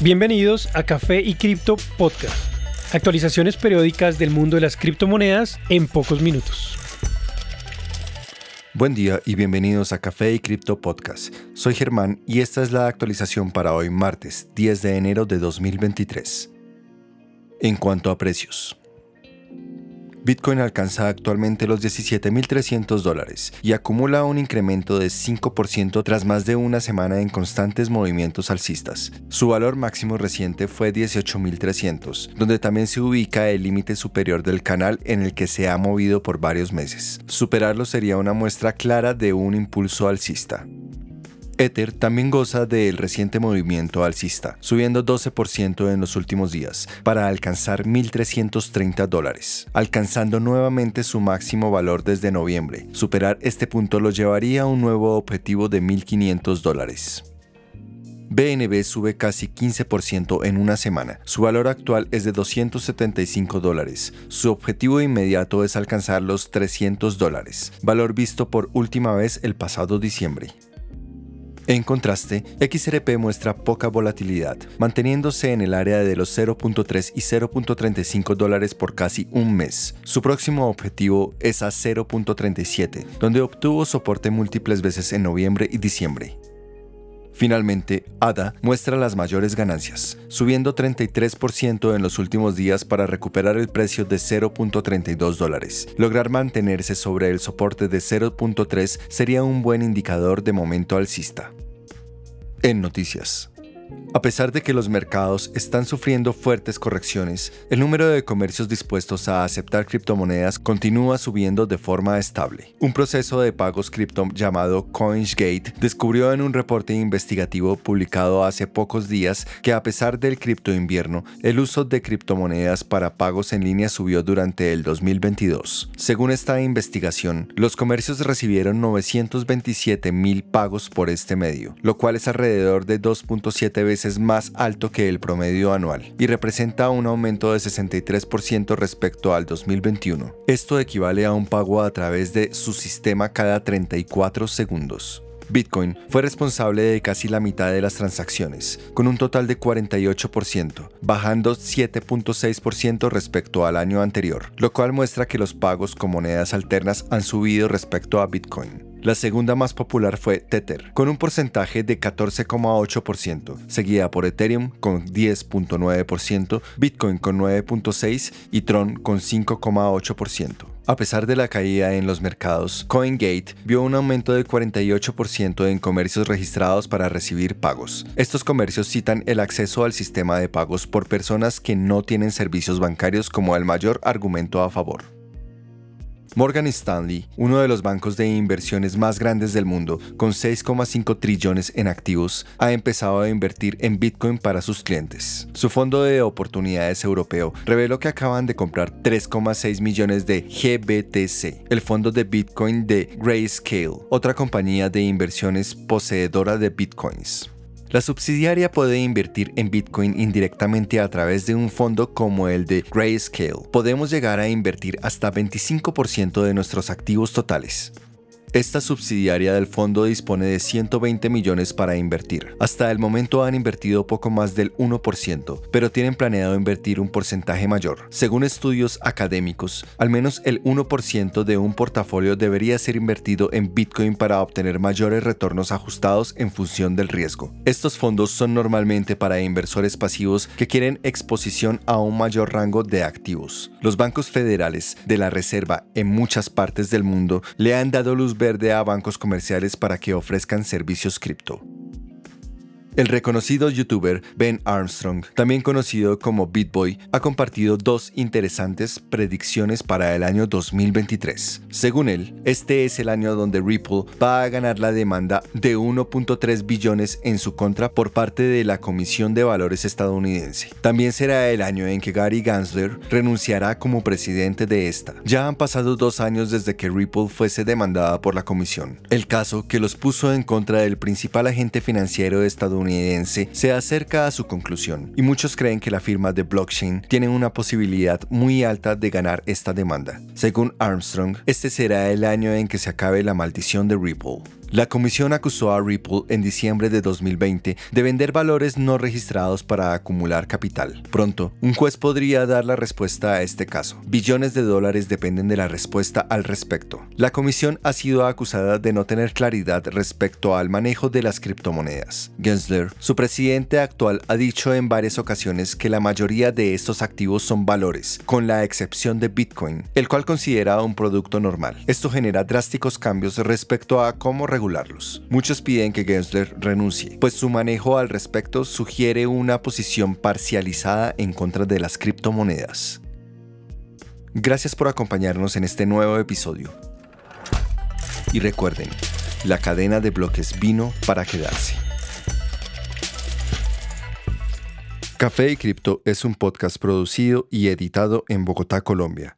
Bienvenidos a Café y Cripto Podcast. Actualizaciones periódicas del mundo de las criptomonedas en pocos minutos. Buen día y bienvenidos a Café y Cripto Podcast. Soy Germán y esta es la actualización para hoy martes 10 de enero de 2023. En cuanto a precios. Bitcoin alcanza actualmente los 17.300 dólares y acumula un incremento de 5% tras más de una semana en constantes movimientos alcistas. Su valor máximo reciente fue 18.300, donde también se ubica el límite superior del canal en el que se ha movido por varios meses. Superarlo sería una muestra clara de un impulso alcista. Ether también goza del reciente movimiento alcista, subiendo 12% en los últimos días, para alcanzar 1.330 dólares, alcanzando nuevamente su máximo valor desde noviembre. Superar este punto lo llevaría a un nuevo objetivo de 1.500 dólares. BNB sube casi 15% en una semana. Su valor actual es de 275 dólares. Su objetivo inmediato es alcanzar los 300 dólares, valor visto por última vez el pasado diciembre. En contraste, XRP muestra poca volatilidad, manteniéndose en el área de los 0.3 y 0.35 dólares por casi un mes. Su próximo objetivo es a 0.37, donde obtuvo soporte múltiples veces en noviembre y diciembre. Finalmente, ADA muestra las mayores ganancias, subiendo 33% en los últimos días para recuperar el precio de 0.32 dólares. Lograr mantenerse sobre el soporte de 0.3 sería un buen indicador de momento alcista. En noticias. A pesar de que los mercados están sufriendo fuertes correcciones, el número de comercios dispuestos a aceptar criptomonedas continúa subiendo de forma estable. Un proceso de pagos cripto llamado CoinsGate descubrió en un reporte investigativo publicado hace pocos días que a pesar del cripto invierno, el uso de criptomonedas para pagos en línea subió durante el 2022. Según esta investigación, los comercios recibieron 927 mil pagos por este medio, lo cual es alrededor de 2.7 veces es más alto que el promedio anual y representa un aumento de 63% respecto al 2021. Esto equivale a un pago a través de su sistema cada 34 segundos. Bitcoin fue responsable de casi la mitad de las transacciones, con un total de 48%, bajando 7.6% respecto al año anterior, lo cual muestra que los pagos con monedas alternas han subido respecto a Bitcoin. La segunda más popular fue Tether, con un porcentaje de 14,8%, seguida por Ethereum con 10.9%, Bitcoin con 9.6% y Tron con 5,8%. A pesar de la caída en los mercados, CoinGate vio un aumento de 48% en comercios registrados para recibir pagos. Estos comercios citan el acceso al sistema de pagos por personas que no tienen servicios bancarios como el mayor argumento a favor. Morgan Stanley, uno de los bancos de inversiones más grandes del mundo, con 6,5 trillones en activos, ha empezado a invertir en Bitcoin para sus clientes. Su fondo de oportunidades europeo reveló que acaban de comprar 3,6 millones de GBTC, el fondo de Bitcoin de Grayscale, otra compañía de inversiones poseedora de Bitcoins. La subsidiaria puede invertir en Bitcoin indirectamente a través de un fondo como el de Grayscale. Podemos llegar a invertir hasta 25% de nuestros activos totales. Esta subsidiaria del fondo dispone de 120 millones para invertir. Hasta el momento han invertido poco más del 1%, pero tienen planeado invertir un porcentaje mayor. Según estudios académicos, al menos el 1% de un portafolio debería ser invertido en Bitcoin para obtener mayores retornos ajustados en función del riesgo. Estos fondos son normalmente para inversores pasivos que quieren exposición a un mayor rango de activos. Los bancos federales de la Reserva en muchas partes del mundo le han dado luz verde a bancos comerciales para que ofrezcan servicios cripto. El reconocido youtuber Ben Armstrong, también conocido como BitBoy, ha compartido dos interesantes predicciones para el año 2023. Según él, este es el año donde Ripple va a ganar la demanda de 1.3 billones en su contra por parte de la Comisión de Valores estadounidense. También será el año en que Gary Gensler renunciará como presidente de esta. Ya han pasado dos años desde que Ripple fuese demandada por la comisión. El caso que los puso en contra del principal agente financiero se acerca a su conclusión y muchos creen que la firma de blockchain tiene una posibilidad muy alta de ganar esta demanda. Según Armstrong, este será el año en que se acabe la maldición de Ripple. La comisión acusó a Ripple en diciembre de 2020 de vender valores no registrados para acumular capital. Pronto, un juez podría dar la respuesta a este caso. Billones de dólares dependen de la respuesta al respecto. La comisión ha sido acusada de no tener claridad respecto al manejo de las criptomonedas. Gensler, su presidente actual, ha dicho en varias ocasiones que la mayoría de estos activos son valores, con la excepción de Bitcoin, el cual considera un producto normal. Esto genera drásticos cambios respecto a cómo Muchos piden que Gensler renuncie, pues su manejo al respecto sugiere una posición parcializada en contra de las criptomonedas. Gracias por acompañarnos en este nuevo episodio. Y recuerden, la cadena de bloques vino para quedarse. Café y Cripto es un podcast producido y editado en Bogotá, Colombia